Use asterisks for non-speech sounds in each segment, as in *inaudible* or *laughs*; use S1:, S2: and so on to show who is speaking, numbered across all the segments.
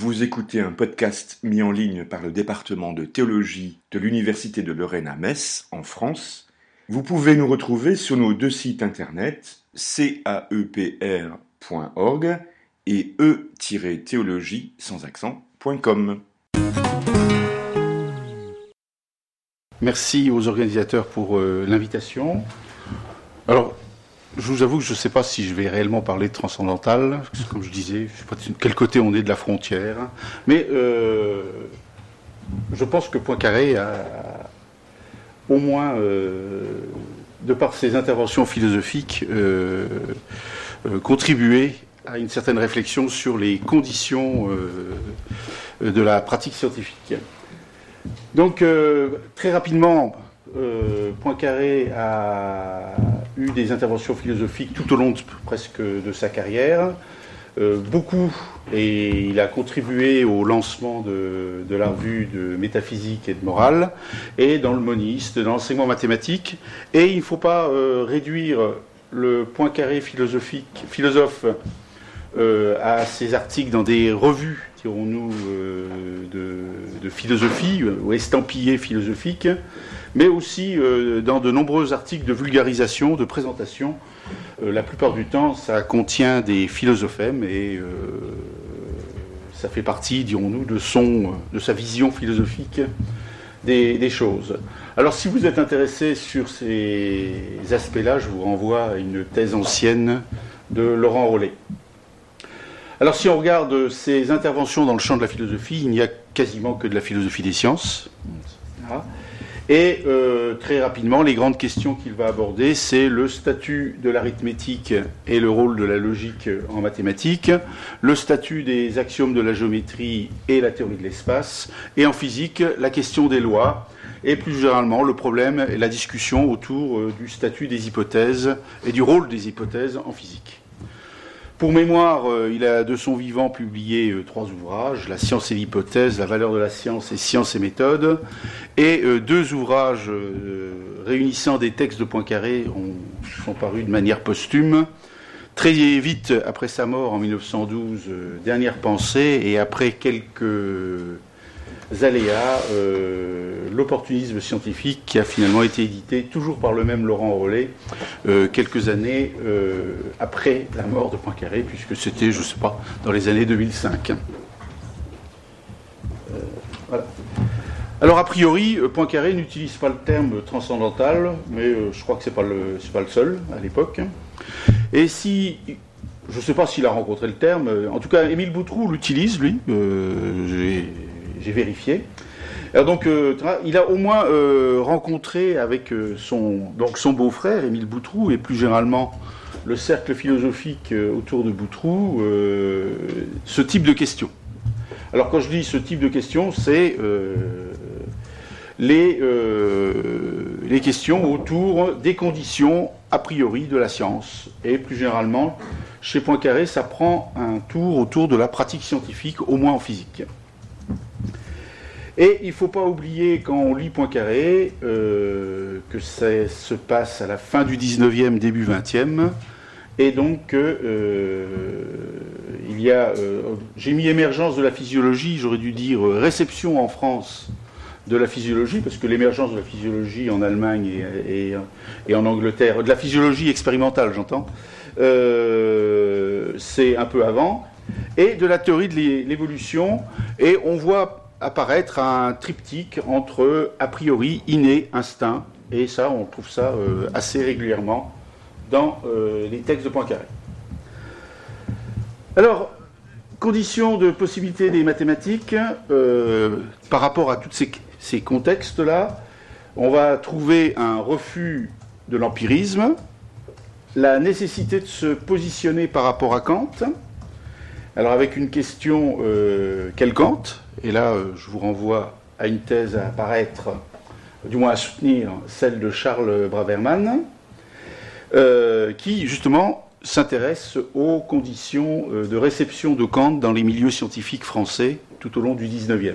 S1: Vous écoutez un podcast mis en ligne par le département de théologie de l'Université de Lorraine à Metz, en France. Vous pouvez nous retrouver sur nos deux sites internet caepr.org et e-théologie sans accent.com.
S2: Merci aux organisateurs pour euh, l'invitation. Alors, je vous avoue que je ne sais pas si je vais réellement parler de transcendantal. Comme je disais, je sais pas de quel côté on est de la frontière. Mais euh, je pense que Poincaré a au moins, euh, de par ses interventions philosophiques, euh, contribué à une certaine réflexion sur les conditions de la pratique scientifique. Donc, très rapidement, euh, Poincaré a eu des interventions philosophiques tout au long presque de sa carrière. Euh, beaucoup, et il a contribué au lancement de, la revue de métaphysique et de morale, et dans le moniste, dans l'enseignement mathématique. Et il ne faut pas euh, réduire le Poincaré philosophique, philosophe à ses articles dans des revues, dirons-nous, de, de, philosophie, ou estampillés philosophiques mais aussi euh, dans de nombreux articles de vulgarisation, de présentation. Euh, la plupart du temps, ça contient des philosophèmes et euh, ça fait partie, dirons-nous, de, son, de sa vision philosophique des, choses. Alors, si vous êtes intéressé sur ces aspects-là, je vous renvoie à une thèse ancienne de Laurent Rollet. Alors, si on regarde ses interventions dans le champ de la philosophie, il n'y a quasiment que de la philosophie des sciences. Et euh, très rapidement, les grandes questions qu'il va aborder, c'est le statut de l'arithmétique et le rôle de la logique en mathématiques, le statut des axiomes de la géométrie et la théorie de l'espace, et en physique, la question des lois, et plus généralement le problème et la discussion autour euh, du statut des hypothèses et du rôle des hypothèses en physique. Pour mémoire, euh, il a de son vivant publié euh, trois ouvrages, La science et l'hypothèse, La valeur de la science et Science et méthode, et euh, deux ouvrages réunissant des textes de Poincaré ont, sont parus de manière posthume. Très vite après sa mort en 1912, Dernière pensée, et après quelques aléas, euh, l'opportunisme scientifique qui a finalement été édité toujours par le même Laurent Rollet euh, quelques années euh, après la mort de Poincaré, puisque c'était, je ne sais pas, dans les années 2005. voilà. Alors a priori, Poincaré n'utilise pas le terme transcendantal, mais je crois que ce n'est pas, le, seul à l'époque. Et si je ne sais pas s'il a rencontré le terme. En tout cas, Émile Boutroux l'utilise, lui. J'ai vérifié. Donc, euh, il a au moins euh, rencontré avec euh, son, donc son beau-frère, Émile Boutroux, et plus généralement le cercle philosophique autour de Boutroux, ce type de questions. Alors quand je dis ce type de questions, c'est les, les questions autour des conditions a priori de la science. Et plus généralement, chez Poincaré, ça prend un tour autour de la pratique scientifique, au moins en physique. Et il ne faut pas oublier, quand on lit Poincaré, euh, que ça se passe à la fin du 19e, début 20e. Et donc, euh, il y a. Euh, j'ai mis émergence de la physiologie, j'aurais dû dire réception en France de la physiologie, parce que l'émergence de la physiologie en Allemagne et, et, en Angleterre, de la physiologie expérimentale, j'entends, c'est un peu avant, et de la théorie de l'évolution. Et on voit apparaître un triptyque entre a priori, inné, instinct, et ça, on trouve ça euh, assez régulièrement dans euh, les textes de Poincaré. Alors, conditions de possibilité des mathématiques, euh, par rapport à tous ces, ces contextes-là, on va trouver un refus de l'empirisme, la nécessité de se positionner par rapport à Kant, alors avec une question, quel Kant et là, euh, je vous renvoie à une thèse à apparaître, du moins à soutenir, celle de Charles Braverman, euh, qui justement s'intéresse aux conditions euh, de réception de Kant dans les milieux scientifiques français tout au long du XIXe.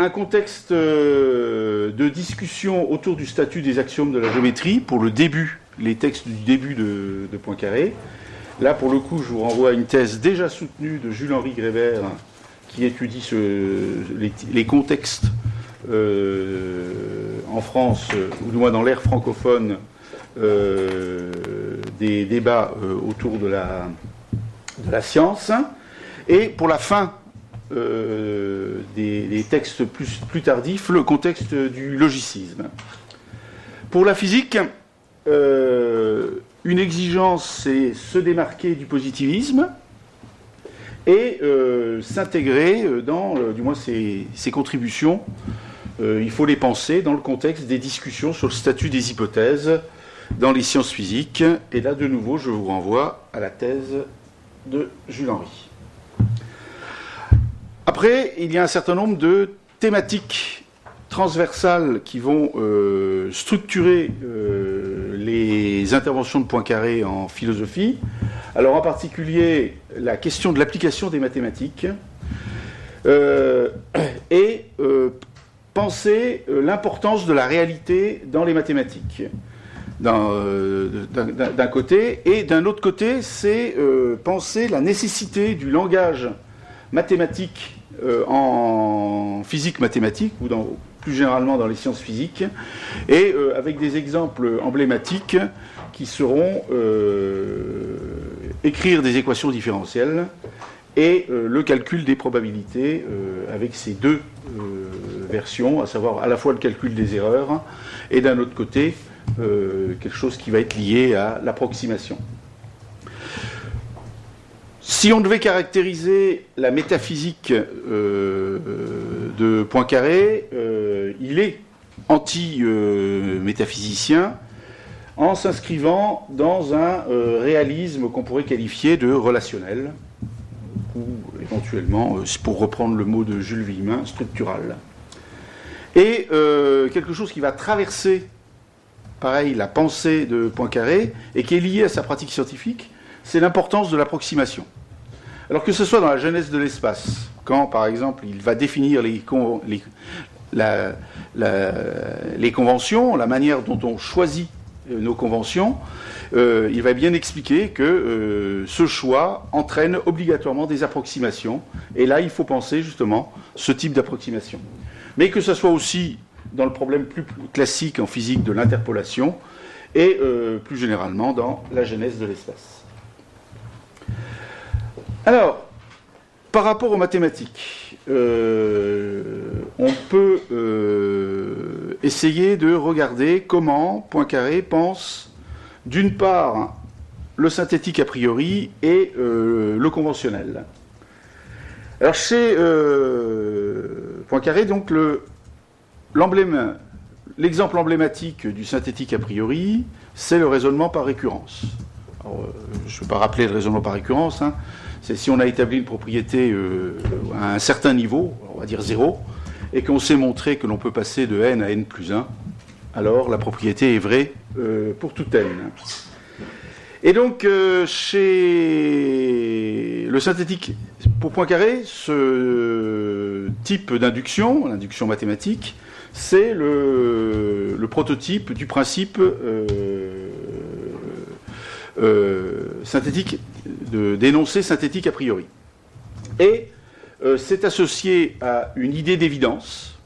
S2: un contexte de discussion autour du statut des axiomes de la géométrie pour le début, les textes du début de, de Poincaré, Là, pour le coup, je vous renvoie à une thèse déjà soutenue de Jules-Henri Grébert, qui étudie les, contextes euh, en France, ou du moins dans l'ère francophone, euh, des débats euh, autour de la, science. Et pour la fin des, textes plus, tardifs, le contexte du logicisme. Pour la physique, une exigence, c'est se démarquer du positivisme et euh, s'intégrer euh, dans, euh, du moins, ses, contributions. il faut les penser dans le contexte des discussions sur le statut des hypothèses dans les sciences physiques. Et là, de nouveau, je vous renvoie à la thèse de Jules Henry. Après, il y a un certain nombre de thématiques transversales qui vont structurer les interventions de Poincaré en philosophie. Alors en particulier la question de l'application des mathématiques euh, et euh, penser euh, l'importance de la réalité dans les mathématiques. D'un côté, et d'un autre côté, c'est penser la nécessité du langage mathématique en physique mathématique ou dans, généralement dans les sciences physiques, et avec des exemples emblématiques qui seront euh, écrire des équations différentielles et euh, le calcul des probabilités euh, avec ces deux versions, à savoir à la fois le calcul des erreurs et d'un autre côté quelque chose qui va être lié à l'approximation. Si on devait caractériser la métaphysique de Poincaré, il est anti-métaphysicien en s'inscrivant dans un euh, réalisme qu'on pourrait qualifier de relationnel, ou éventuellement, euh, pour reprendre le mot de Jules Villemin, structural. Et euh, quelque chose qui va traverser, pareil, la pensée de Poincaré, et qui est lié à sa pratique scientifique, c'est l'importance de l'approximation. Alors que ce soit dans la genèse de l'espace, quand par exemple il va définir les, les conventions, la manière dont on choisit euh, nos conventions, euh, il va bien expliquer que euh, ce choix entraîne obligatoirement des approximations. Et là, il faut penser justement ce type d'approximation. Mais que ce soit aussi dans le problème plus classique en physique de l'interpolation et plus généralement dans la genèse de l'espace. Alors, par rapport aux mathématiques, on peut essayer de regarder comment Poincaré pense, d'une part, le synthétique a priori et euh, le conventionnel. Alors chez euh, Poincaré, l'exemple emblématique du synthétique a priori, c'est le raisonnement par récurrence. Euh, je ne vais pas rappeler le raisonnement par récurrence. Hein. C'est si on a établi une propriété à un certain niveau, on va dire zéro, et qu'on sait montrer que l'on peut passer de n à n plus 1, alors la propriété est vraie euh, pour tout n. Et donc, euh, chez le synthétique, pour Poincaré, ce type d'induction, l'induction mathématique, c'est le, prototype du principe euh, synthétique, d'énoncé synthétique a priori. Et euh, c'est associé à une idée d'évidence.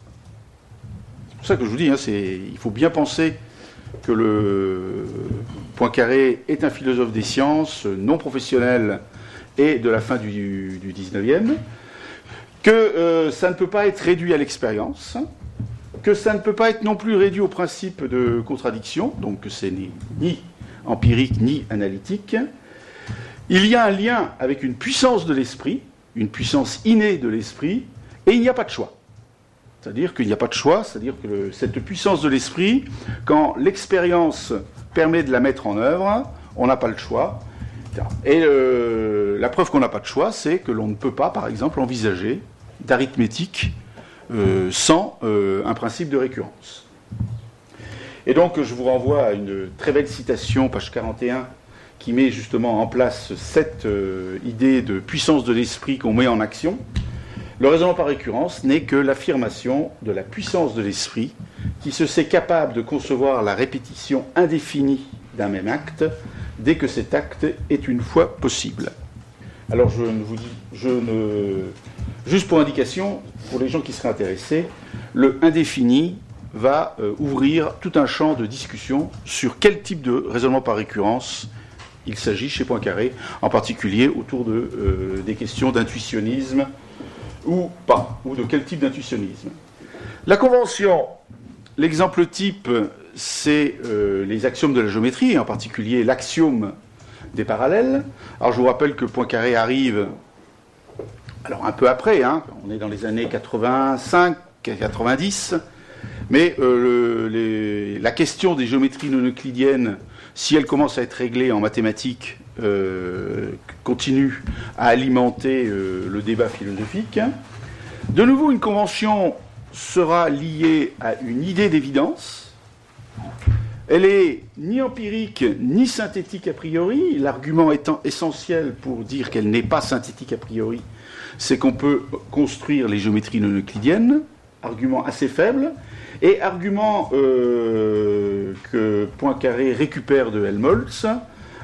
S2: C'est pour ça que je vous dis, hein, il faut bien penser que le Poincaré est un philosophe des sciences non professionnel et de la fin du, XIXe, 19e, que euh, ça ne peut pas être réduit à l'expérience, que ça ne peut pas être non plus réduit au principe de contradiction, donc que c'est ni empirique ni analytique. Il y a un lien avec une puissance de l'esprit, une puissance innée de l'esprit, et il n'y a pas de choix. C'est-à-dire qu'il n'y a pas de choix, c'est-à-dire que cette puissance de l'esprit, quand l'expérience permet de la mettre en œuvre, on n'a pas le choix. Et euh, la preuve qu'on n'a pas de choix, c'est que l'on ne peut pas, par exemple, envisager d'arithmétique euh, sans euh, un principe de récurrence. Et donc, je vous renvoie à une très belle citation, page 41, qui met justement en place cette euh, idée de puissance de l'esprit qu'on met en action, le raisonnement par récurrence n'est que l'affirmation de la puissance de l'esprit qui se sait capable de concevoir la répétition indéfinie d'un même acte dès que cet acte est une fois possible. Alors je ne vous dis, je ne, juste pour indication, pour les gens qui seraient intéressés, le indéfini va euh, ouvrir tout un champ de discussion sur quel type de raisonnement par récurrence il s'agit chez Poincaré, en particulier autour de, euh, des questions d'intuitionnisme ou pas, ou de quel type d'intuitionnisme. La convention, l'exemple type, c'est euh, les axiomes de la géométrie, en particulier l'axiome des parallèles. Alors je vous rappelle que Poincaré arrive, alors un peu après, hein, on est dans les années 85, 90, mais euh, la question des géométries non euclidiennes, si elle commence à être réglée en mathématiques, euh, continue à alimenter euh, le débat philosophique. De nouveau, une convention sera liée à une idée d'évidence. Elle est ni empirique ni synthétique a priori. L'argument étant essentiel pour dire qu'elle n'est pas synthétique a priori, c'est qu'on peut construire les géométries non euclidiennes. Argument assez faible. Et argument euh, que Poincaré récupère de Helmholtz,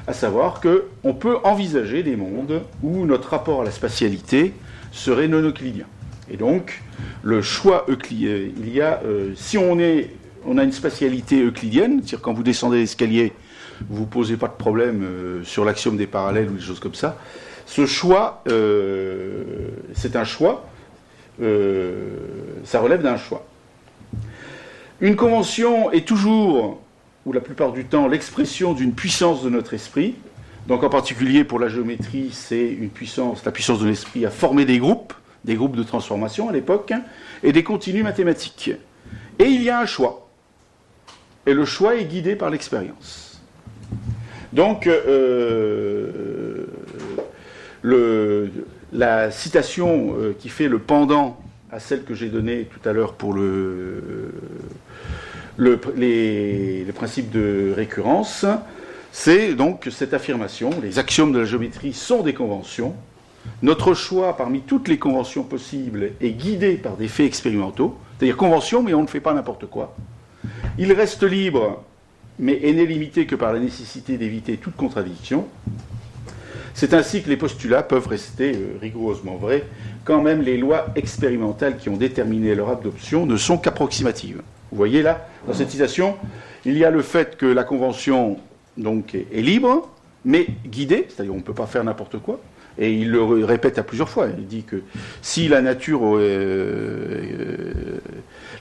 S2: à savoir qu'on peut envisager des mondes où notre rapport à la spatialité serait non euclidien. Et donc, le choix euclidien, il y a, euh, si on, est, on a une spatialité euclidienne, c'est-à-dire quand vous descendez l'escalier, vous ne posez pas de problème euh, sur l'axiome des parallèles ou des choses comme ça, ce choix, c'est un choix, ça relève d'un choix. Une convention est toujours, ou la plupart du temps, l'expression d'une puissance de notre esprit. Donc en particulier pour la géométrie, c'est une puissance, la puissance de l'esprit à former des groupes, des groupes de transformation à l'époque, et des continues mathématiques. Et il y a un choix. Et le choix est guidé par l'expérience. Donc, euh, la citation euh, qui fait le pendant à celle que j'ai donnée tout à l'heure pour le, les, principes de récurrence, c'est donc cette affirmation, les axiomes de la géométrie sont des conventions, notre choix parmi toutes les conventions possibles est guidé par des faits expérimentaux, c'est-à-dire conventions, mais on ne fait pas n'importe quoi. Il reste libre, mais n'est limité que par la nécessité d'éviter toute contradiction. C'est ainsi que les postulats peuvent rester euh, rigoureusement vrais, quand même les lois expérimentales qui ont déterminé leur adoption ne sont qu'approximatives. Vous voyez là, dans cette citation, il y a le fait que la Convention donc, est, libre, mais guidée, c'est-à-dire on ne peut pas faire n'importe quoi. Et il le répète à plusieurs fois. Il dit que si la nature euh,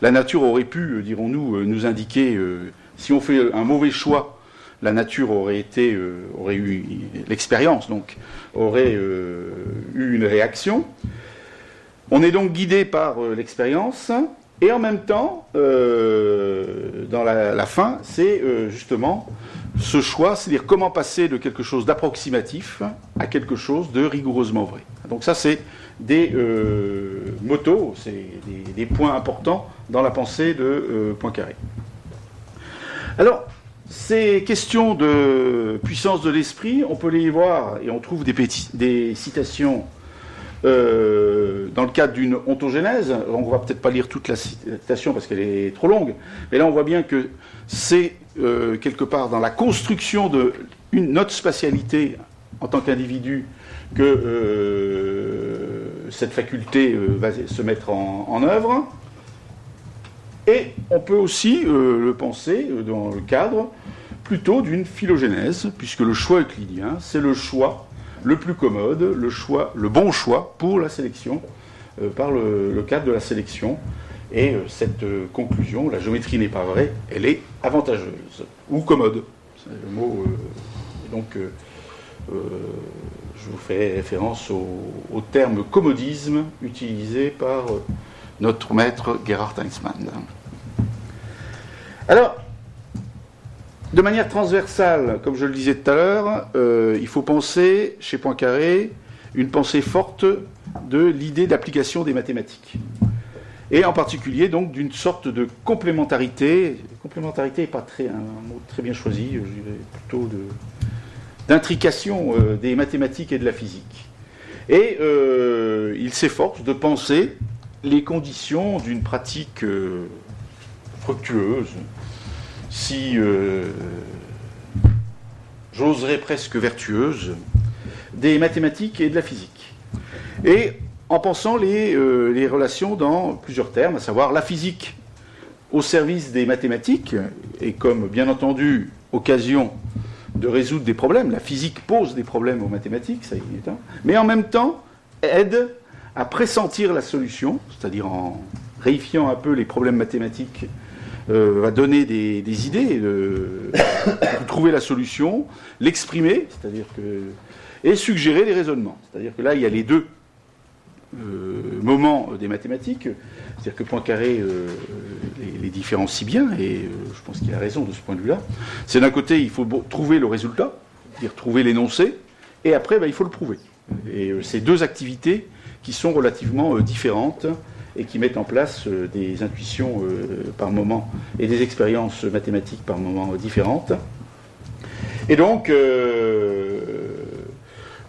S2: la nature aurait pu, dirons-nous, nous indiquer, euh, si on fait un mauvais choix la nature aurait été, euh, aurait eu l'expérience, donc aurait euh, eu une réaction. On est donc guidé par euh, l'expérience, et en même temps, dans la, fin, c'est justement ce choix, c'est-à-dire comment passer de quelque chose d'approximatif à quelque chose de rigoureusement vrai. Donc ça, c'est des motos, c'est des, des, points importants dans la pensée de Poincaré. Alors, ces questions de puissance de l'esprit, on peut les voir et on trouve des, citations euh, dans le cadre d'une ontogénèse. On ne va peut-être pas lire toute la citation parce qu'elle est trop longue, mais là on voit bien que c'est euh, quelque part dans la construction de notre spatialité en tant qu'individu que euh, cette faculté va se mettre en, en œuvre. Et on peut aussi le penser dans le cadre plutôt d'une phylogénèse, puisque le choix euclidien, c'est le choix le plus commode, le choix, le bon choix pour la sélection, euh, par le, cadre de la sélection. Et cette conclusion, la géométrie n'est pas vraie, elle est avantageuse ou commode. C'est le mot. donc, je vous fais référence au, au, terme commodisme utilisé par notre maître Gerhard Heinzmann. Alors, de manière transversale, comme je le disais tout à l'heure, euh, il faut penser chez Poincaré une pensée forte de l'idée d'application des mathématiques. Et en particulier donc d'une sorte de complémentarité. Complémentarité n'est pas un mot très bien choisi, je dirais plutôt d'intrication euh, des mathématiques et de la physique. Et euh, il s'efforce de penser les conditions d'une pratique fructueuse, si euh, j'oserais presque vertueuse, des mathématiques et de la physique. Et en pensant les, euh, les, relations dans plusieurs termes, à savoir la physique au service des mathématiques, et comme bien entendu occasion de résoudre des problèmes, la physique pose des problèmes aux mathématiques, ça y est, hein, mais en même temps aide à pressentir la solution, c'est-à-dire en réifiant un peu les problèmes mathématiques, euh, va donner des, idées, de, *coughs* trouver la solution, l'exprimer, c'est-à-dire que et suggérer des raisonnements. C'est-à-dire que là, il y a les deux euh, moments des mathématiques. C'est-à-dire que Poincaré euh, les, les, différencie bien, et je pense qu'il a raison de ce point de vue-là. C'est d'un côté, il faut trouver le résultat, c'est-à-dire trouver l'énoncé, et après, ben, il faut le prouver. Et ces deux activités qui sont relativement euh, différentes et qui mettent en place euh, des intuitions euh, par moment et des expériences mathématiques par moment différentes. Et donc,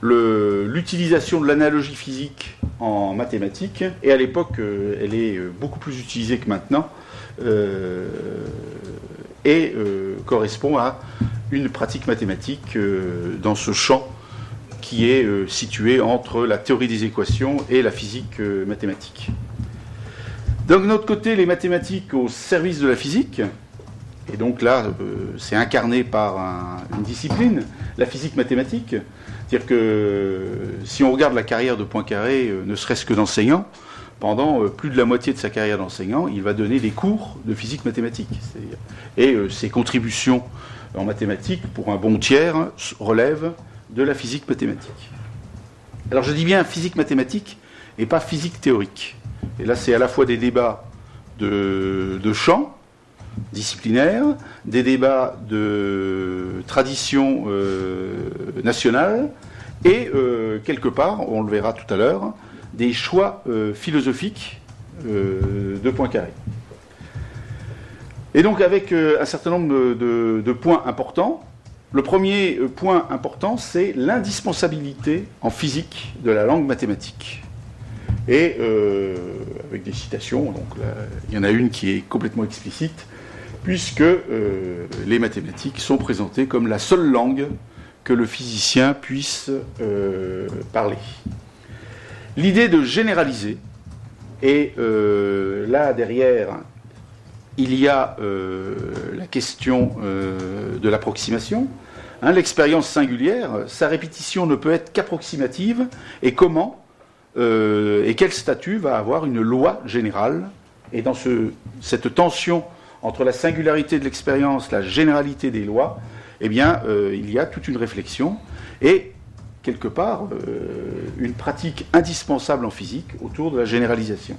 S2: l'utilisation de l'analogie physique en mathématiques, et à l'époque, elle est beaucoup plus utilisée que maintenant, et correspond à une pratique mathématique dans ce champ qui est euh, situé entre la théorie des équations et la physique euh, mathématique. D'un autre côté, les mathématiques au service de la physique, et donc là, euh, c'est incarné par une discipline, la physique mathématique. C'est-à-dire que si on regarde la carrière de Poincaré, ne serait-ce que d'enseignant, pendant plus de la moitié de sa carrière d'enseignant, il va donner des cours de physique mathématique. Et ses contributions en mathématiques, pour un bon tiers, relèvent de la physique mathématique. Alors je dis bien physique mathématique et pas physique théorique. Et là, c'est à la fois des débats de, de champ disciplinaire, des débats de tradition euh, nationale, et euh, quelque part, on le verra tout à l'heure, des choix euh, philosophiques de Poincaré. Et donc avec un certain nombre de points importants, le premier point important, c'est l'indispensabilité en physique de la langue mathématique. Et euh, avec des citations, donc il y en a une qui est complètement explicite, puisque euh, les mathématiques sont présentées comme la seule langue que le physicien puisse parler. L'idée de généraliser, et là derrière, il y a euh, la question euh, de l'approximation. Hein, l'expérience singulière, sa répétition ne peut être qu'approximative. Et comment euh, et quel statut va avoir une loi générale Et dans cette tension entre la singularité de l'expérience, la généralité des lois, eh bien, il y a toute une réflexion et quelque part une pratique indispensable en physique autour de la généralisation.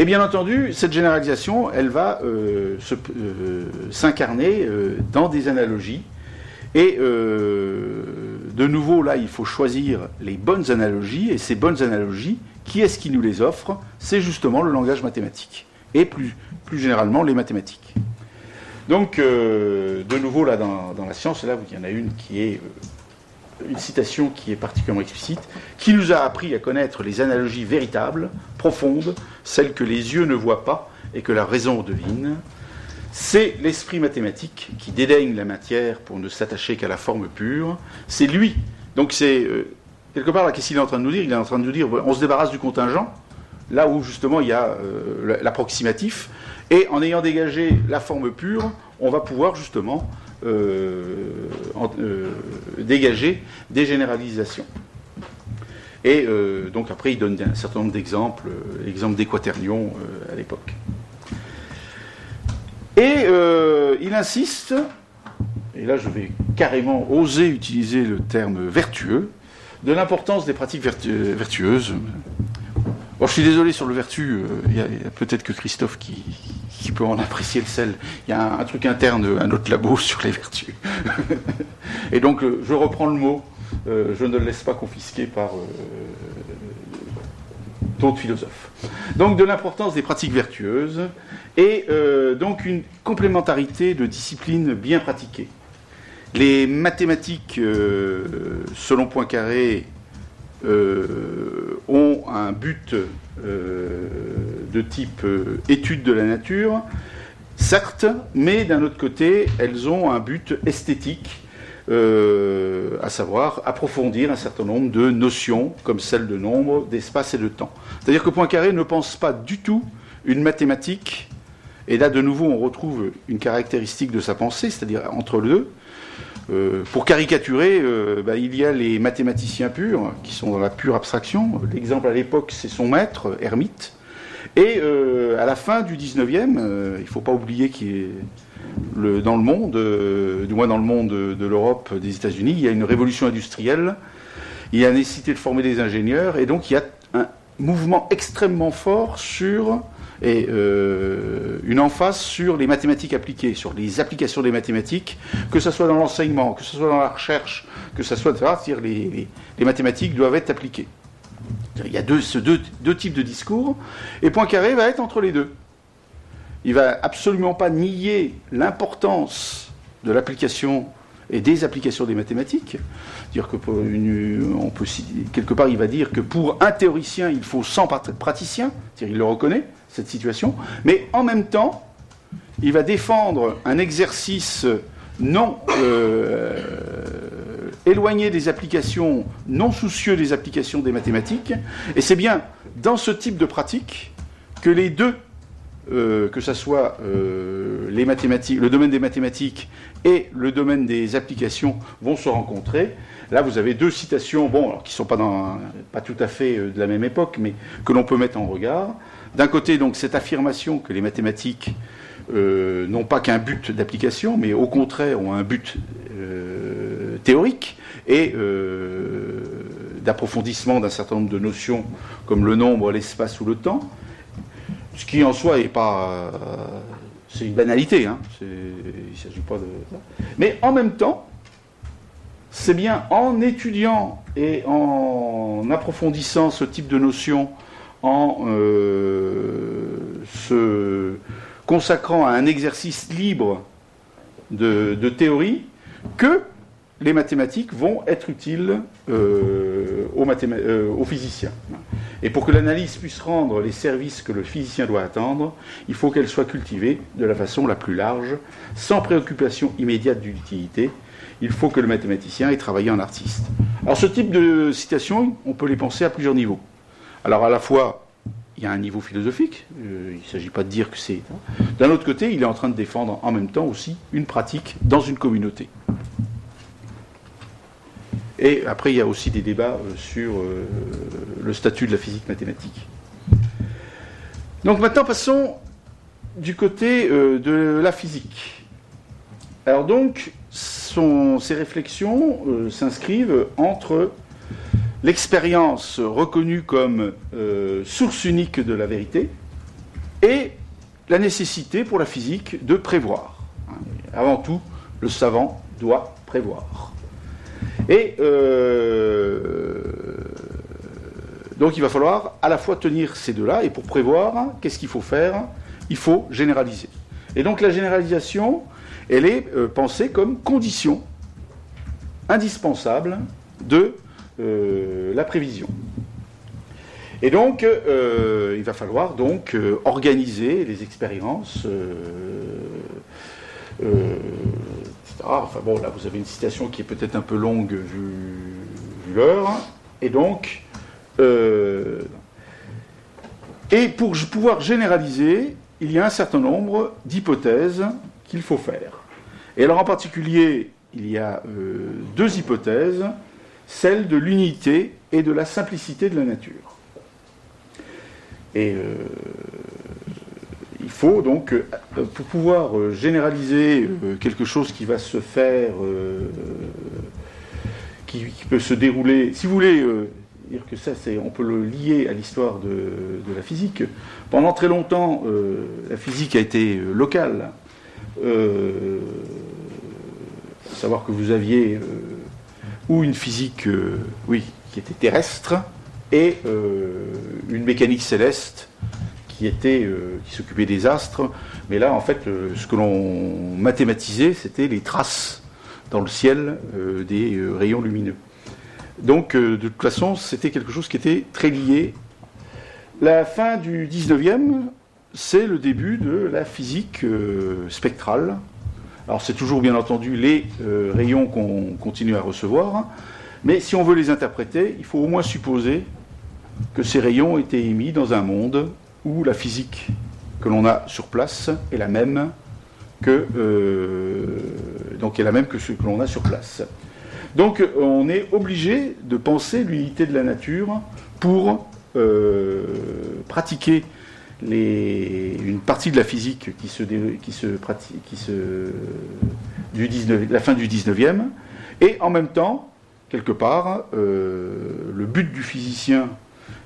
S2: Et bien entendu, cette généralisation, elle va euh, euh, s'incarner euh, dans des analogies. Et de nouveau, là, il faut choisir les bonnes analogies. Et ces bonnes analogies, qui est-ce qui nous les offre? C'est justement le langage mathématique. Et plus, généralement, les mathématiques. Donc, de nouveau, là, dans, dans, la science, là, il y en a une qui est une citation qui est particulièrement explicite, qui nous a appris à connaître les analogies véritables, profondes, celles que les yeux ne voient pas et que la raison devine. C'est l'esprit mathématique qui dédaigne la matière pour ne s'attacher qu'à la forme pure. C'est lui. Donc c'est euh, quelque part là qu'est-ce qu'il est en train de nous dire? Il est en train de nous dire on se débarrasse du contingent, là où justement il y a euh, l'approximatif, et en ayant dégagé la forme pure, on va pouvoir justement euh, dégager des généralisations. Et donc après, il donne un certain nombre d'exemples, l'exemple des quaternions à l'époque. Et il insiste, et là je vais carrément oser utiliser le terme vertueux, de l'importance des pratiques vertueuses. Bon, je suis désolé sur le vertu, il y a peut-être que Christophe qui, peut en apprécier le sel. Il y a un, truc interne, un autre labo *laughs* sur les vertus. et donc, euh, je reprends le mot, euh, je ne le laisse pas confisquer par euh, d'autres philosophes. Donc, de l'importance des pratiques vertueuses et donc une complémentarité de disciplines bien pratiquées. Les mathématiques, selon Poincaré, ont un but euh, de type euh, étude de la nature, certes, mais d'un autre côté, elles ont un but esthétique euh, à savoir approfondir un certain nombre de notions comme celle de nombre, d'espace et de temps. C'est-à-dire que Poincaré ne pense pas du tout une mathématique, et là de nouveau on retrouve une caractéristique de sa pensée, c'est-à-dire entre les deux. Euh, pour caricaturer, euh, bah, il y a les mathématiciens purs, qui sont dans la pure abstraction. L'exemple à l'époque, c'est son maître, Hermite. Et à la fin du 19e, il ne faut pas oublier qu'il est dans le monde, euh, du moins dans le monde de, l'Europe, des États-Unis, il y a une révolution industrielle, il y a nécessité de former des ingénieurs, et donc il y a un mouvement extrêmement fort sur et euh, une emphase sur les mathématiques appliquées, sur les applications des mathématiques, que ce soit dans l'enseignement, que ce soit dans la recherche, que ce soit, c'est-à-dire les, les, mathématiques doivent être appliquées. Il y a deux, deux, deux types de discours, et Poincaré va être entre les deux il va absolument pas nier l'importance de l'application et des applications des mathématiques. Dire que pour quelque part, il va dire que pour un théoricien, il faut 100 praticiens, il le reconnaît, cette situation, mais en même temps, il va défendre un exercice non euh, éloigné des applications, non soucieux des applications des mathématiques, et c'est bien dans ce type de pratique que les deux euh, que ce soit euh, les mathématiques, le domaine des mathématiques et le domaine des applications vont se rencontrer. Là, vous avez deux citations, bon, qui ne sont pas, tout à fait euh, de la même époque, mais que l'on peut mettre en regard. D'un côté, donc, cette affirmation que les mathématiques n'ont pas qu'un but d'application, mais au contraire ont un but théorique et d'approfondissement d'un certain nombre de notions comme le nombre, l'espace ou le temps. Ce qui en soi est pas. Euh, c'est une banalité, hein. il s'agit pas de. Mais en même temps, c'est bien en étudiant et en approfondissant ce type de notions, en euh, se consacrant à un exercice libre de, théorie, que les mathématiques vont être utiles euh, aux physiciens. Et pour que l'analyse puisse rendre les services que le physicien doit attendre, il faut qu'elle soit cultivée de la façon la plus large, sans préoccupation immédiate d'utilité. Il faut que le mathématicien ait travaillé en artiste. Alors ce type de citation, on peut les penser à plusieurs niveaux. Alors à la fois, il y a un niveau philosophique, euh, il ne s'agit pas de dire que c'est... D'un autre côté, il est en train de défendre en même temps aussi une pratique dans une communauté. Et après, il y a aussi des débats euh, sur euh, le statut de la physique mathématique. Donc maintenant, passons du côté euh, de la physique. Alors donc, ces réflexions s'inscrivent entre l'expérience reconnue comme source unique de la vérité et la nécessité pour la physique de prévoir. Avant tout, le savant doit prévoir. Et euh, donc il va falloir à la fois tenir ces deux-là, et pour prévoir, qu'est-ce qu'il faut faire Il faut généraliser. Et donc la généralisation, elle est euh, pensée comme condition indispensable de euh, la prévision. Et donc, il va falloir donc organiser les expériences enfin bon, là vous avez une citation qui est peut-être un peu longue vu, l'heure. Et donc, euh, et pour pouvoir généraliser, il y a un certain nombre d'hypothèses qu'il faut faire. Et alors en particulier, il y a euh, deux hypothèses, celle de l'unité et de la simplicité de la nature. Et euh, il faut donc, euh, pour pouvoir euh, généraliser euh, quelque chose qui va se faire, qui, peut se dérouler, si vous voulez dire que ça, c'est, on peut le lier à l'histoire de, la physique. Pendant très longtemps, la physique a été locale. Savoir que vous aviez ou une physique, oui, qui était terrestre, et une mécanique céleste qui euh, s'occupait des astres. Mais là, en fait, euh, ce que l'on mathématisait, c'était les traces dans le ciel euh, des rayons lumineux. Donc, de toute façon, c'était quelque chose qui était très lié. La fin du 19e, c'est le début de la physique spectrale, Alors c'est toujours bien entendu les rayons qu'on continue à recevoir, mais si on veut les interpréter, il faut au moins supposer que ces rayons étaient émis dans un monde où la physique que l'on a sur place est la même que, euh, est la même que ce que l'on a sur place. Donc on est obligé de penser l'unité de la nature pour euh, pratiquer une partie de la physique qui se, qui pratique, qui se, du 19, la fin du 19e, et en même temps, quelque part, euh, le but du physicien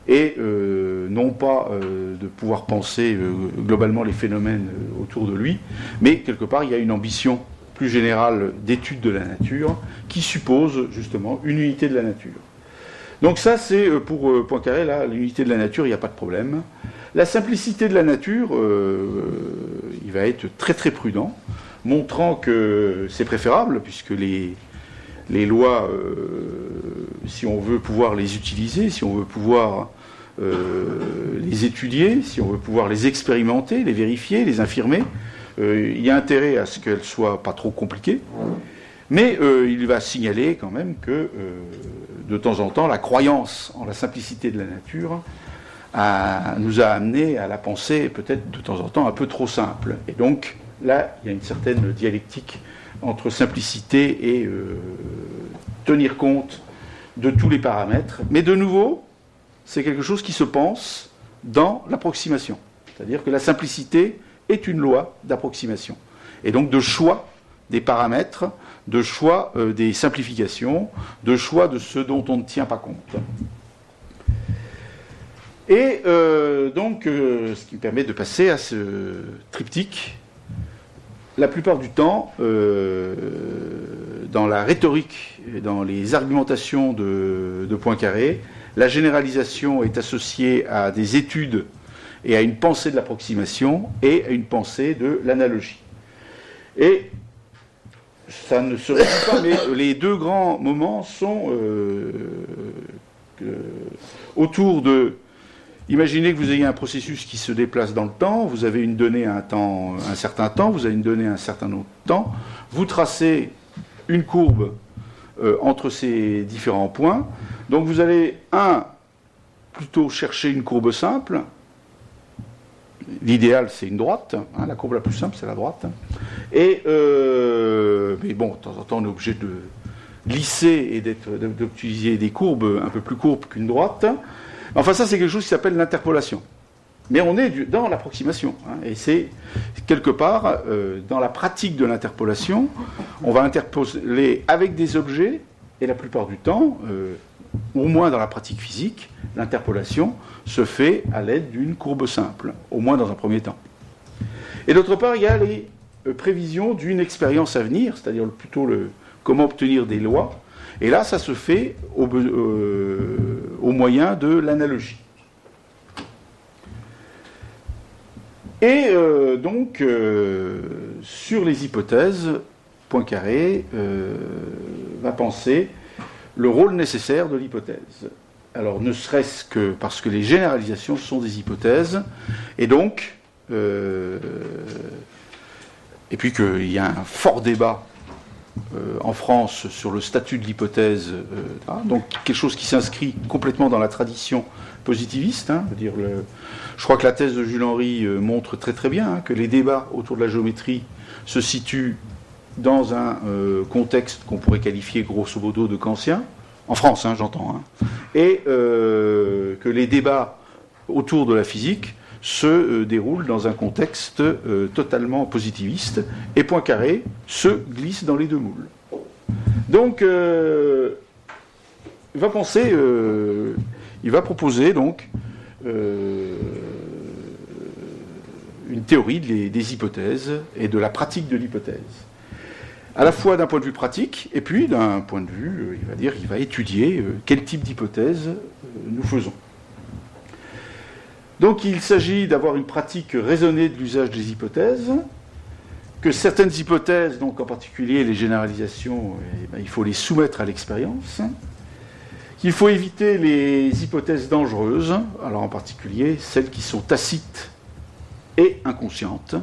S2: est euh, non pas de pouvoir penser globalement les phénomènes autour de lui, mais quelque part, il y a une ambition plus générale d'étude de la nature qui suppose justement une unité de la nature. Donc ça, c'est euh, pour euh, Poincaré, là, l'unité de la nature, il n'y a pas de problème. La simplicité de la nature, euh, il va être très très prudent, montrant que c'est préférable, puisque les, les lois, si on veut pouvoir les utiliser, si on veut pouvoir les étudier, si on veut pouvoir les expérimenter, les vérifier, les infirmer, il y a intérêt à ce qu'elles soient pas trop compliquées. Mais il va signaler quand même que de temps en temps, la croyance en la simplicité de la nature nous a amené à la penser peut-être de temps en temps un peu trop simple. Et donc là, il y a une certaine dialectique entre simplicité et euh, tenir compte de tous les paramètres. Mais de nouveau, c'est quelque chose qui se pense dans l'approximation. C'est-à-dire que la simplicité est une loi d'approximation. Et donc de choix des paramètres de choix euh, des simplifications, de choix de ce dont on ne tient pas compte. Et euh, donc, ce qui me permet de passer à ce triptyque. La plupart du temps, dans la rhétorique et dans les argumentations de, de Poincaré, la généralisation est associée à des études et à une pensée de l'approximation et à une pensée de l'analogie. Et ça ne se résume pas, mais les deux grands moments sont euh, autour de. Imaginez que vous ayez un processus qui se déplace dans le temps, vous avez une donnée à un, temps, un certain temps, vous avez une donnée à un certain autre temps, vous tracez une courbe euh, entre ces différents points. Donc vous allez, un, plutôt chercher une courbe simple, L'idéal, c'est une droite. Hein, la courbe la plus simple, c'est la droite. Et, euh, mais bon, de temps en temps, on est obligé de glisser et d'utiliser des courbes un peu plus courbes qu'une droite. Enfin, ça, c'est quelque chose qui s'appelle l'interpolation. Mais on est dans l'approximation. Hein, et c'est quelque part, euh, dans la pratique de l'interpolation, on va interpoler avec des objets, et la plupart du temps, euh, au moins dans la pratique physique, l'interpolation se fait à l'aide d'une courbe simple, au moins dans un premier temps. Et d'autre part, il y a les euh, prévisions d'une expérience à venir, c'est-à-dire plutôt le, comment obtenir des lois. Et là, ça se fait au, euh, moyen de l'analogie. Et euh, donc, sur les hypothèses, Poincaré va penser le rôle nécessaire de l'hypothèse. Alors, ne serait-ce que parce que les généralisations sont des hypothèses, et donc, euh, et puis qu'il y a un fort débat euh, en France sur le statut de l'hypothèse, euh, donc quelque chose qui s'inscrit complètement dans la tradition positiviste. Hein, je crois que la thèse de Jules Henry montre très très bien hein, que les débats autour de la géométrie se situent dans un euh, contexte qu'on pourrait qualifier grosso modo de kantien, en France hein, j'entends, hein. et euh, que les débats autour de la physique se euh, déroulent dans un contexte totalement positiviste, et Poincaré se glisse dans les deux moules. Donc, il va penser, il va proposer donc une théorie des hypothèses et de la pratique de l'hypothèse à la fois d'un point de vue pratique, et puis d'un point de vue, euh, il va dire, il va étudier euh, quel type d'hypothèse euh, nous faisons. Donc il s'agit d'avoir une pratique raisonnée de l'usage des hypothèses, que certaines hypothèses, donc en particulier les généralisations, eh ben, il faut les soumettre à l'expérience, qu'il faut éviter les hypothèses dangereuses, alors en particulier celles qui sont tacites et inconscientes,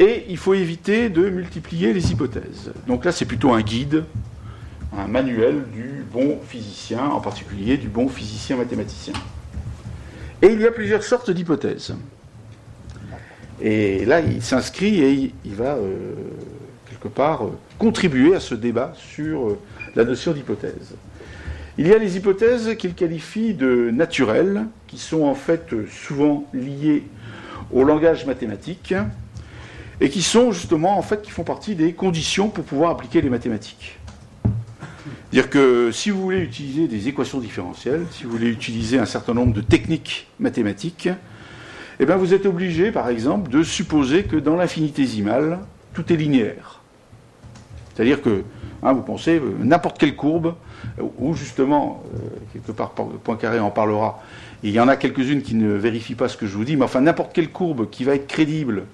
S2: Et il faut éviter de multiplier les hypothèses. Donc là, c'est plutôt un guide, un manuel du bon physicien, en particulier du bon physicien mathématicien. Et il y a plusieurs sortes d'hypothèses. Et là, il s'inscrit et il va, euh, quelque part, euh, contribuer à ce débat sur euh, la notion d'hypothèse. Il y a les hypothèses qu'il qualifie de naturelles, qui sont en fait souvent liées au langage mathématique, et qui sont justement, en fait, qui font partie des conditions pour pouvoir appliquer les mathématiques. Dire que si vous voulez utiliser des équations différentielles, si vous voulez utiliser un certain nombre de techniques mathématiques, eh bien vous êtes obligé, par exemple, de supposer que dans l'infinitésimal, tout est linéaire. C'est-à-dire que hein, vous pensez euh, n'importe quelle courbe, ou justement, euh, quelque part, Poincaré en parlera, il y en a quelques-unes qui ne vérifient pas ce que je vous dis, mais enfin n'importe quelle courbe qui va être crédible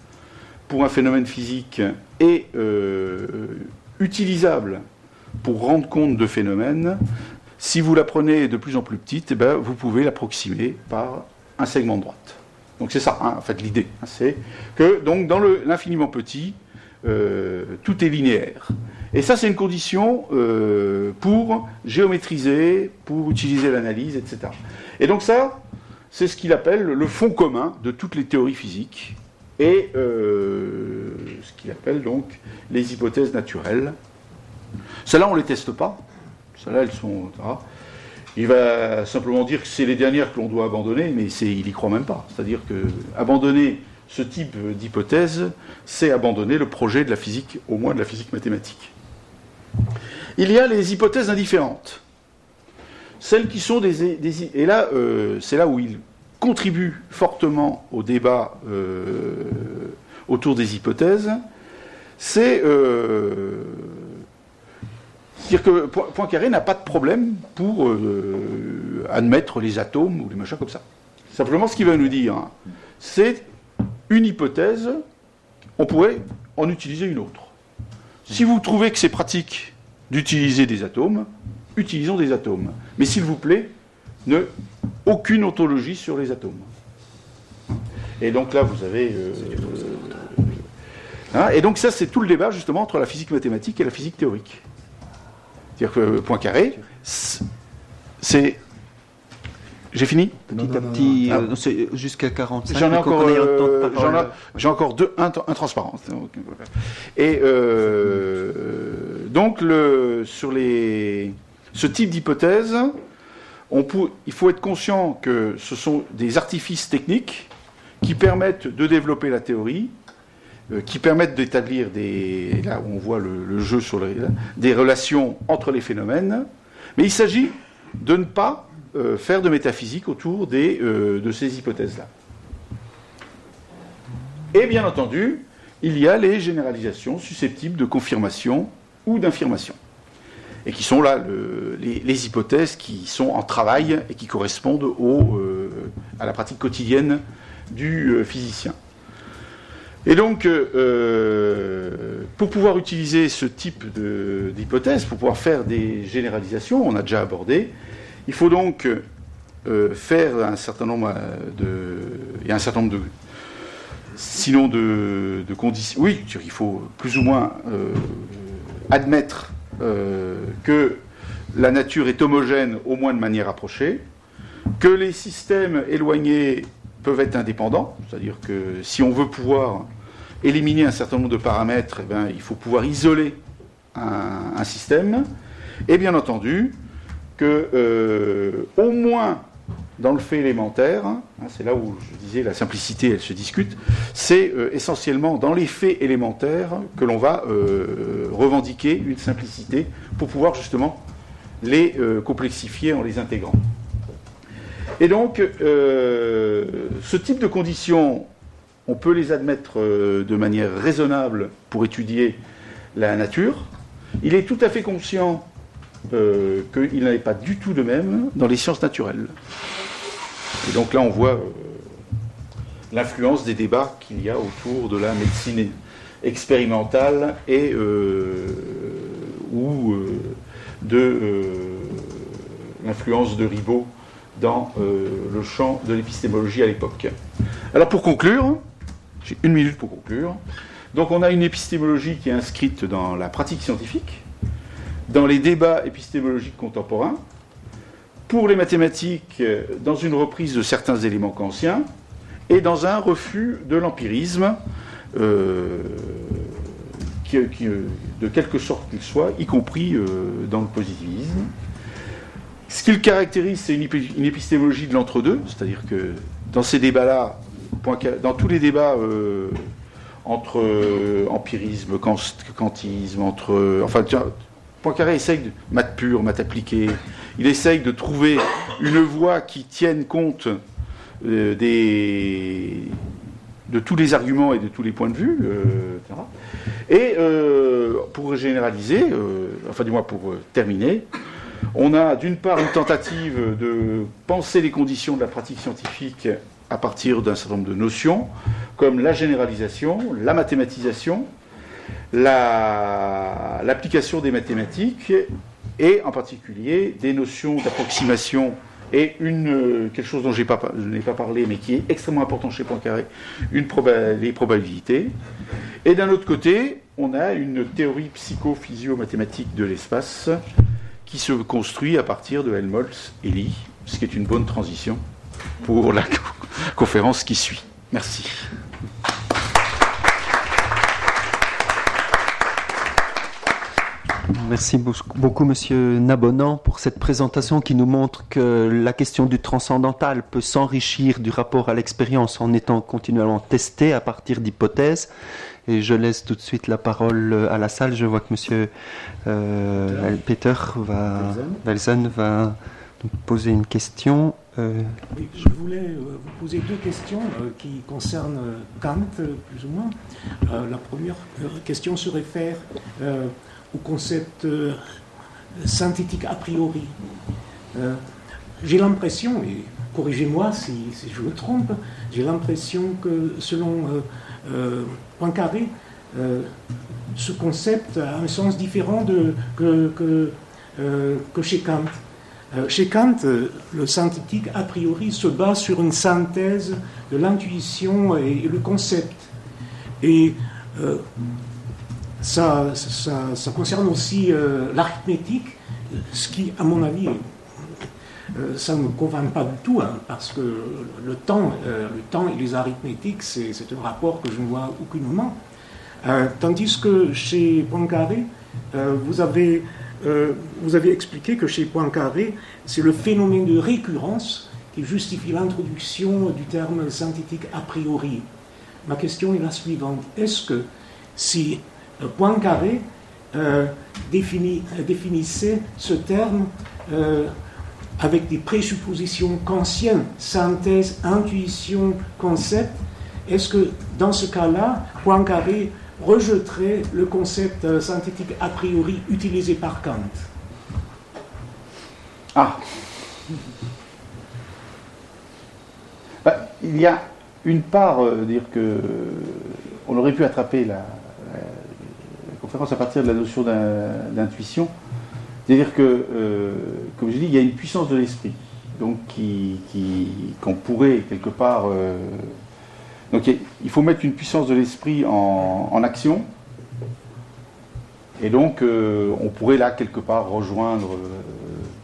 S2: pour un phénomène physique est euh, utilisable pour rendre compte de phénomènes, si vous la prenez de plus en plus petite, eh ben, vous pouvez l'approximer par un segment de droite. Donc c'est ça, hein, en fait, l'idée. Hein, c'est que donc, dans l'infiniment petit, euh, tout est linéaire. Et ça, c'est une condition euh, pour géométriser, pour utiliser l'analyse, etc. Et donc ça, c'est ce qu'il appelle le fond commun de toutes les théories physiques et euh, ce qu'il appelle donc les hypothèses naturelles celles-là, on ne les teste pas. Celles-là, elles sont. Il va simplement dire que c'est les dernières que l'on doit abandonner, mais il n'y croit même pas. C'est-à-dire que abandonner ce type d'hypothèse, c'est abandonner le projet de la physique, au moins de la physique mathématique. Il y a les hypothèses indifférentes. Celles qui sont des. et là, euh, c'est là où il contribue fortement au débat euh, autour des hypothèses. C'est. Euh, c'est-à-dire que Poincaré n'a pas de problème pour euh, admettre les atomes ou les machins comme ça. Simplement, ce qu'il va nous dire, hein, c'est une hypothèse, on pourrait en utiliser une autre. Si vous trouvez que c'est pratique d'utiliser des atomes, utilisons des atomes. Mais s'il vous plaît, ne, aucune ontologie sur les atomes. Et donc là, vous avez. Euh, hein, et donc ça, c'est tout le débat justement entre la physique mathématique et la physique théorique. C'est-à-dire que Poincaré, c'est. J'ai fini?
S3: Petit à petit, ah. euh, jusqu'à 45.
S2: J'en ai encore, euh, j'ai encore deux, un, transparent. Et euh, donc, le, sur les, ce type d'hypothèse, il faut être conscient que ce sont des artifices techniques qui permettent de développer la théorie, euh, qui permettent d'établir des. Là où on voit le, jeu sur des relations entre les phénomènes. Mais il s'agit de ne pas euh, faire de métaphysique autour des, euh, de ces hypothèses-là. Et bien entendu, il y a les généralisations susceptibles de confirmation ou d'infirmation. Et qui sont là les, hypothèses qui sont en travail et qui correspondent au, à la pratique quotidienne du physicien. Et donc, euh, euh, pour pouvoir utiliser ce type d'hypothèse, pour pouvoir faire des généralisations, on a déjà abordé, il faut donc euh, faire un certain nombre de. Il y a un certain nombre de. Sinon de, conditions. Oui, il faut plus ou moins admettre que la nature est homogène, au moins de manière approchée, que les systèmes éloignés peuvent être indépendants, c'est-à-dire que si on veut pouvoir éliminer un certain nombre de paramètres, eh bien, il faut pouvoir isoler un, système, et bien entendu que euh, au moins dans le fait élémentaire, hein, c'est là où je disais la simplicité, elle se discute, c'est euh, essentiellement dans les faits élémentaires que l'on va euh, revendiquer une simplicité pour pouvoir justement les complexifier en les intégrant. Et donc, euh, ce type de conditions, on peut les admettre euh, de manière raisonnable pour étudier la nature. Il est tout à fait conscient euh, qu'il n'en est pas du tout de même dans les sciences naturelles. Et donc là, on voit l'influence des débats qu'il y a autour de la médecine expérimentale et ou de l'influence de Ribot dans euh, le champ de l'épistémologie à l'époque. Alors pour conclure, j'ai une minute pour conclure, Donc on a une épistémologie qui est inscrite dans la pratique scientifique, dans les débats épistémologiques contemporains, pour les mathématiques, dans une reprise de certains éléments kantiens, et dans un refus de l'empirisme, euh, de quelque sorte qu'il soit, y compris euh, dans le positivisme. Ce qui le caractérise, c'est une, épistémologie de l'entre-deux, c'est-à-dire que dans ces débats-là, dans tous les débats euh, entre euh, empirisme, kantisme, entre. enfin, Poincaré essaye de. maths pur, maths appliqué, il essaye de trouver une voie qui tienne compte de tous les arguments et de tous les points de vue, etc. Et euh, pour généraliser, euh, enfin du moins pour euh, terminer, on a d'une part une tentative de penser les conditions de la pratique scientifique à partir d'un certain nombre de notions, comme la généralisation, la mathématisation, l'application des mathématiques, et en particulier des notions d'approximation et quelque chose dont je n'ai pas, parlé, mais qui est extrêmement important chez Poincaré, les probabilités. Et d'un autre côté, on a une théorie psychophysio-mathématique de l'espace qui se construit à partir de Helmholtz et Lie, ce qui est une bonne transition pour la *laughs* conférence qui suit. Merci.
S3: Merci beaucoup, Monsieur Nabonant, pour cette présentation qui nous montre que la question du transcendantal peut s'enrichir du rapport à l'expérience en étant continuellement testée à partir d'hypothèses. Et je laisse tout de suite la parole à la salle. Je vois que Monsieur euh, Peter va, va nous poser une question.
S4: Euh, je voulais euh, vous poser deux questions qui concernent Kant, plus ou moins. la première question se réfère au concept euh, synthétique a priori. Euh, j'ai l'impression, et corrigez-moi si, je me trompe, j'ai l'impression que selon euh, Poincaré, ce concept a un sens différent de, que, que, chez Kant. Chez Kant, le synthétique a priori se base sur une synthèse de l'intuition et, le concept. Et ça, ça, concerne aussi euh, l'arithmétique, ce qui, à mon avis, euh, ça ne me convainc pas du tout, hein, parce que le temps, euh, le temps et les arithmétiques, c'est un rapport que je ne vois aucunement. tandis que chez Poincaré, vous, avez, vous avez expliqué que chez Poincaré, c'est le phénomène de récurrence qui justifie l'introduction du terme synthétique a priori. Ma question est la suivante. Est-ce que si Poincaré euh, définissait ce terme euh, avec des présuppositions kantiennes, synthèse, intuition, concept. Est-ce que dans ce cas-là, Poincaré rejetterait le concept euh, synthétique a priori utilisé par Kant?
S2: Ah ben, Il y a une part, dire que on aurait pu attraper la, à partir de la notion d'intuition. C'est-à-dire que, euh, comme je dis, il y a une puissance de l'esprit, donc qui, qu'on pourrait quelque part. Euh, donc il faut mettre une puissance de l'esprit en, action, et donc euh, on pourrait là quelque part rejoindre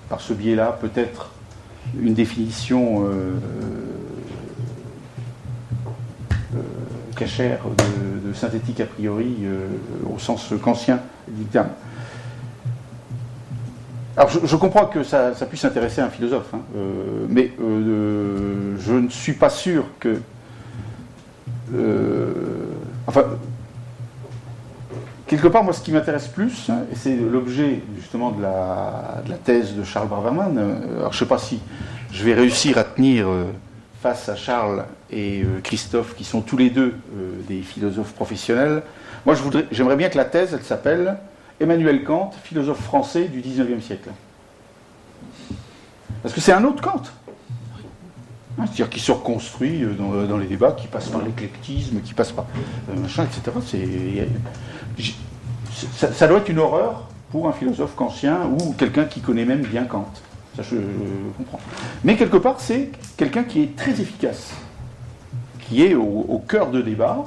S2: par ce biais-là peut-être une définition cachère de, synthétique a priori euh, au sens kantien du terme. Alors je, comprends que ça, puisse intéresser un philosophe, hein, euh, mais euh, je ne suis pas sûr que... enfin, quelque part, moi, ce qui m'intéresse plus, et c'est l'objet justement de la, de la, thèse de Charles Braverman, alors je ne sais pas si je vais réussir à tenir face à Charles et euh, Christophe, qui sont tous les deux euh, des philosophes professionnels, moi j'aimerais bien que la thèse, elle s'appelle Emmanuel Kant, philosophe français du XIXe siècle. Parce que c'est un autre Kant. Hein, c'est-à-dire qui se reconstruit euh, dans, les débats, qui passe par l'éclectisme, qui passe par machin, etc. Ça, ça doit être une horreur pour un philosophe kantien ou quelqu'un qui connaît même bien Kant je, comprends. Mais quelque part, c'est quelqu'un qui est très efficace, qui est au, cœur de débat,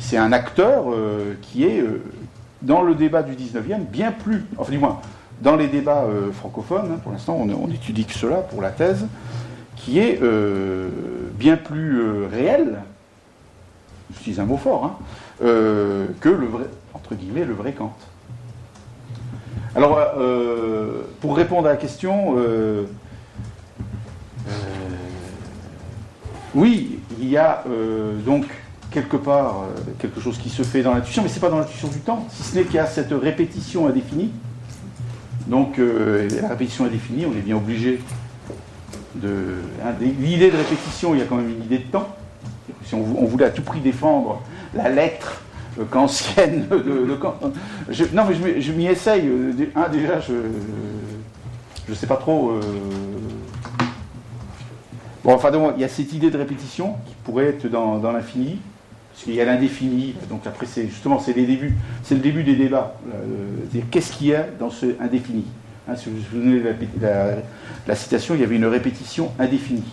S2: c'est un acteur qui est dans le débat du 19e bien plus, enfin du moins, dans les débats francophones, hein, pour l'instant on, on, étudie que cela pour la thèse, qui est bien plus réel, j'utilise un mot fort, hein, que le vrai, entre guillemets, le vrai Kant. Alors, euh, pour répondre à la question, euh, euh, oui, il y a donc quelque part quelque chose qui se fait dans l'intuition, mais ce n'est pas dans l'intuition du temps, si ce n'est qu'il y a cette répétition indéfinie. Donc, la répétition indéfinie, on est bien obligé de. Hein, l'idée de répétition, il y a quand même une idée de temps. Si on voulait à tout prix défendre la lettre kantienne de, de, non, mais je, m'y essaye. Euh, hein, déjà, je ne sais pas trop. Euh, bon, enfin, il y a cette idée de répétition qui pourrait être dans, l'infini, parce qu'il y a l'indéfini. Donc après, c'est justement, c'est les débuts, c'est le début des débats. qu'est-ce qu'il y a dans ce indéfini hein, Si vous vous la, citation, il y avait une répétition indéfinie.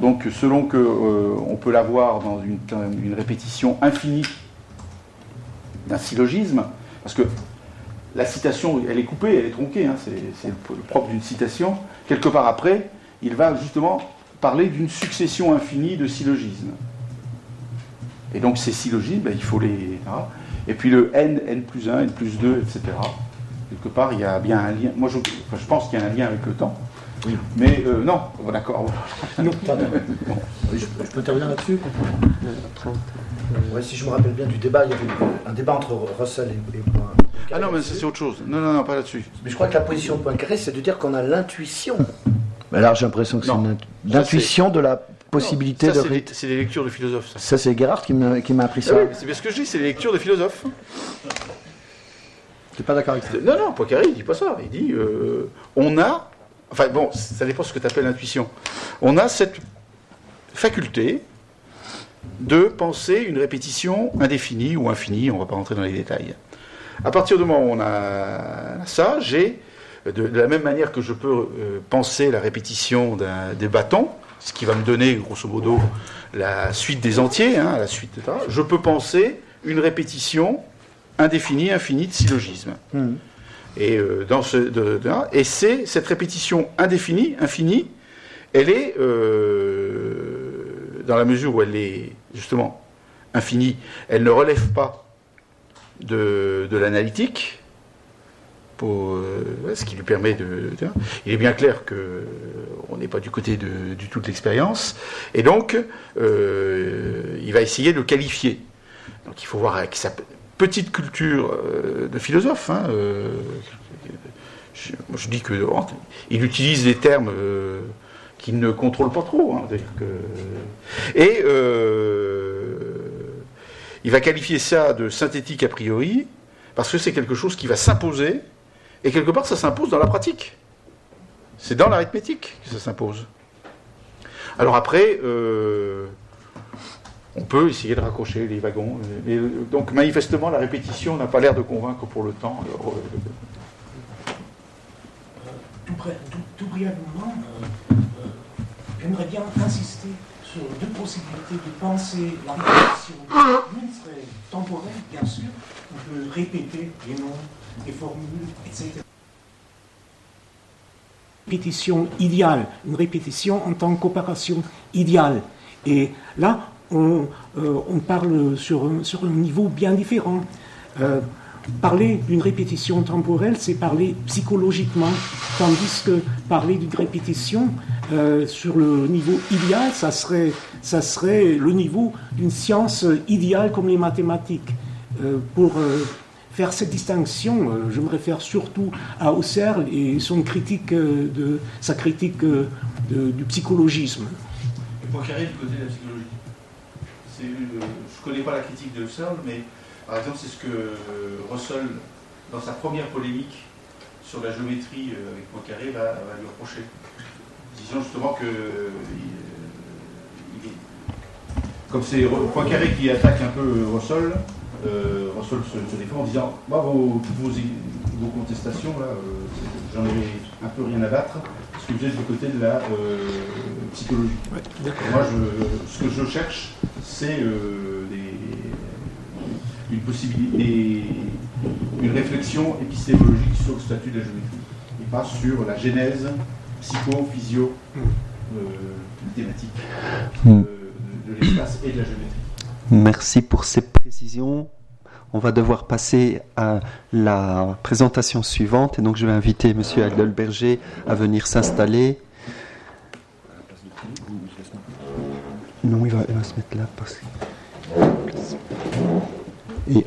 S2: donc, selon que euh, on peut l'avoir dans une répétition infinie d'un syllogisme, parce que la citation, elle est coupée, elle est tronquée, hein, c'est le propre d'une citation. Quelque part après, il va justement parler d'une succession infinie de syllogismes. Et donc ces syllogismes, ben, il faut les... Et puis le n, n plus 1, n plus 2, etc. Quelque part, il y a bien un lien. Moi, je, je pense qu'il y a un lien avec le temps. Oui. Mais euh, non, d'accord.
S5: Non, *laughs* je, peux intervenir là-dessus? Si je me rappelle bien du débat, il y avait un débat entre Russell et, et
S2: Ah non, mais c'est autre chose. Non, non, non, pas là-dessus.
S5: Mais je crois que la position de Poincaré, c'est de dire qu'on a l'intuition. Mais là, j'ai l'impression que c'est l'intuition de la possibilité
S2: de. C'est des, lectures de philosophes.
S5: Ça, c'est Gerhardt qui m'a appris ça.
S2: Ah c'est bien ce que je dis, c'est des lectures de philosophes.
S5: Tu n'es pas d'accord avec ça?
S2: Non, non, Poincaré, il dit pas ça. Il dit euh, on a. Enfin, bon, ça dépend de ce que tu appelles l'intuition. On a cette faculté de penser une répétition indéfinie ou infinie, on ne va pas rentrer dans les détails. À partir du moment où on a ça, j'ai, de, la même manière que je peux euh, penser la répétition des bâtons, ce qui va me donner grosso modo la suite des entiers, hein, la suite, je peux penser une répétition indéfinie, infinie de syllogisme. Hmm. Et, euh, dans ce, et c'est cette répétition indéfinie, infinie, elle est euh, dans la mesure où elle est justement infinie, elle ne relève pas de, l'analytique, euh, ce qui lui permet de, Il est bien clair qu'on n'est pas du côté de, du tout de l'expérience, et donc euh, il va essayer de qualifier. Donc il faut voir avec sa petite culture euh, de philosophe. Hein, je, je, dis qu'il utilise des termes qui ne contrôle pas trop. Hein, Et euh, il va qualifier ça de synthétique a priori, parce que c'est quelque chose qui va s'imposer, et quelque part ça s'impose dans la pratique. C'est dans l'arithmétique que ça s'impose. Alors après, euh, on peut essayer de raccrocher les wagons. donc manifestement, la répétition n'a pas l'air de convaincre pour le temps. Euh,
S4: tout, brièvement, j'aimerais bien insister sur deux possibilités de penser la répétition. L'une serait temporelle, bien sûr, on peut répéter des noms, des formules, etc. Répétition idéale, une répétition en tant qu'opération idéale. Et là, on, euh, parle sur un, sur un, niveau bien différent. Euh, Parler d'une répétition temporelle, c'est parler psychologiquement, tandis que parler d'une répétition euh, sur le niveau idéal, ça serait, ça serait le niveau d'une science idéale comme les mathématiques. Euh, pour euh, faire cette distinction, je me réfère surtout à Husserl et son critique de, sa critique du psychologisme.
S2: Et Poincaré du côté de la psychologie. je ne connais pas la critique de Husserl, mais par exemple, c'est ce que euh, Russell, dans sa première polémique sur la géométrie euh, avec Poincaré, va, lui reprocher. Disant justement que euh, comme c'est Poincaré qui attaque un peu Russell, Russell se, défend en disant Moi, vos, vos, contestations, là, j'en ai un peu rien à battre, parce que vous êtes du côté de la psychologie. Moi, je, ce que je cherche, c'est des une possibilité, une réflexion épistémologique sur le statut de la géométrie, et pas sur la genèse psycho-physio euh, thématique
S3: Hmm.
S2: de, de l'espace et de la géométrie.
S3: Merci pour ces précisions. On va devoir passer à la présentation suivante. Et donc, je vais inviter M. Heidelberger à venir s'installer. Non, il va, il va se mettre là. Parce... que- Et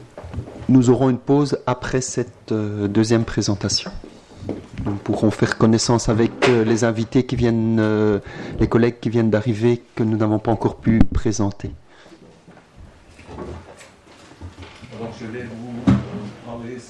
S3: nous aurons une pause après cette euh, deuxième présentation. Nous pourrons faire connaissance avec euh, les invités qui viennent, euh, les collègues qui viennent d'arriver que nous n'avons pas encore pu présenter.
S2: Alors je vais vous